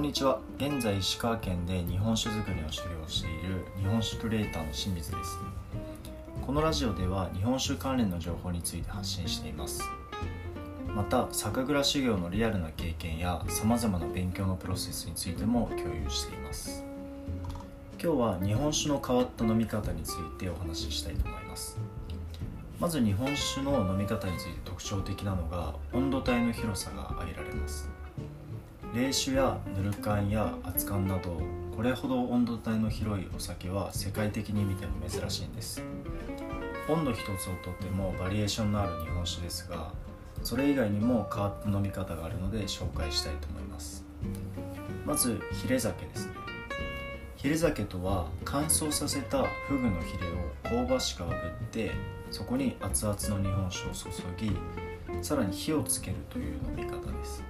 んにちは。現在石川県で日本酒造りを修行している日本酒クリエイターの清水です。このラジオでは日本酒関連の情報について発信しています。また酒蔵修行のリアルな経験やさまざまな勉強のプロセスについても共有しています。今日は日本酒の変わった飲み方についてお話ししたいと思います。まず日本酒の飲み方について特徴的なのが温度帯の広さが挙げられます。冷酒やぬる缶や熱燗などこれほど温度帯の広いお酒は世界的に見ても珍しいんです。温度一つをとってもバリエーションのある日本酒ですがそれ以外にも変わった飲み方があるので紹介したいと思います。まずヒレ酒ですね。ヒレ酒とは乾燥させたフグのヒレを香ばしく炙ってそこに熱々の日本酒を注ぎさらに火をつけるという飲み方です。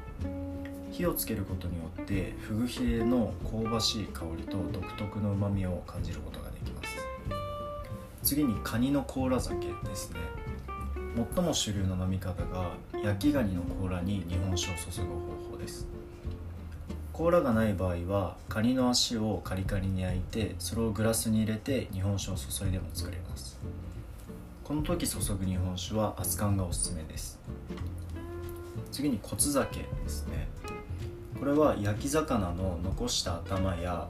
火をつけることによってフグヒレの香ばしい香りと独特のうまみを感じることができます。次にカニの甲羅酒ですね。最も主流の飲み方が焼きガニの甲羅に日本酒を注ぐ方法です。甲羅がない場合はカニの足をカリカリに焼いてそれをグラスに入れて日本酒を注いでも作れます。この時注ぐ日本酒は熱燗がおすすめです。次に骨酒ですね。これは焼き魚の残した頭や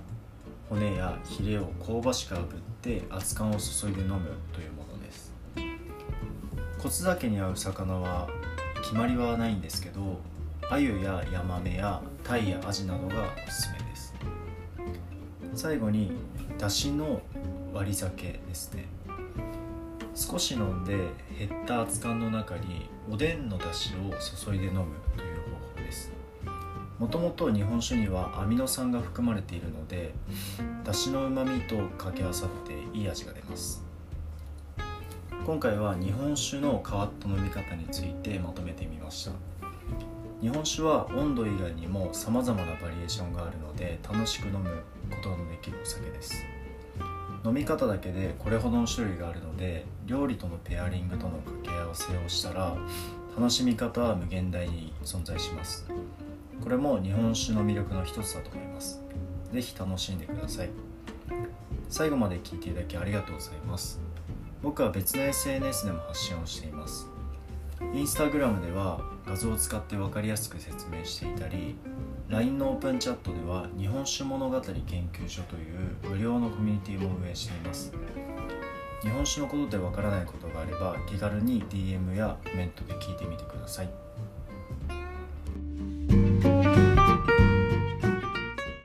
骨やヒレを香ばしく炙って熱燗を注いで飲むというものです。骨酒に合う魚は決まりはないんですけど鮎やヤマメやタイやアジなどがおすすめです。最後にだしの割り酒ですね。少し飲んで減った熱燗の中におでんのだしを注いで飲むという方法です。もともと日本酒にはアミノ酸が含まれているのでだしのうまみと掛け合わさっていい味が出ます。今回は日本酒の変わった飲み方についてまとめてみました。日本酒は温度以外にもさまざまなバリエーションがあるので楽しく飲むことのできるお酒です。飲み方だけでこれほどの種類があるので料理とのペアリングとの掛け合わせをしたら楽しみ方は無限大に存在します。これも日本酒の魅力の一つだと思います。是非楽しんでください。最後まで聞いていただきありがとうございます。僕は別の SNS でも発信をしています。インスタグラムでは画像を使って分かりやすく説明していたり LINE のオープンチャットでは日本酒物語研究所という無料のコミュニティも運営しています。日本酒のことでわからないことがあれば気軽に DM やコメントで聞いてみてください。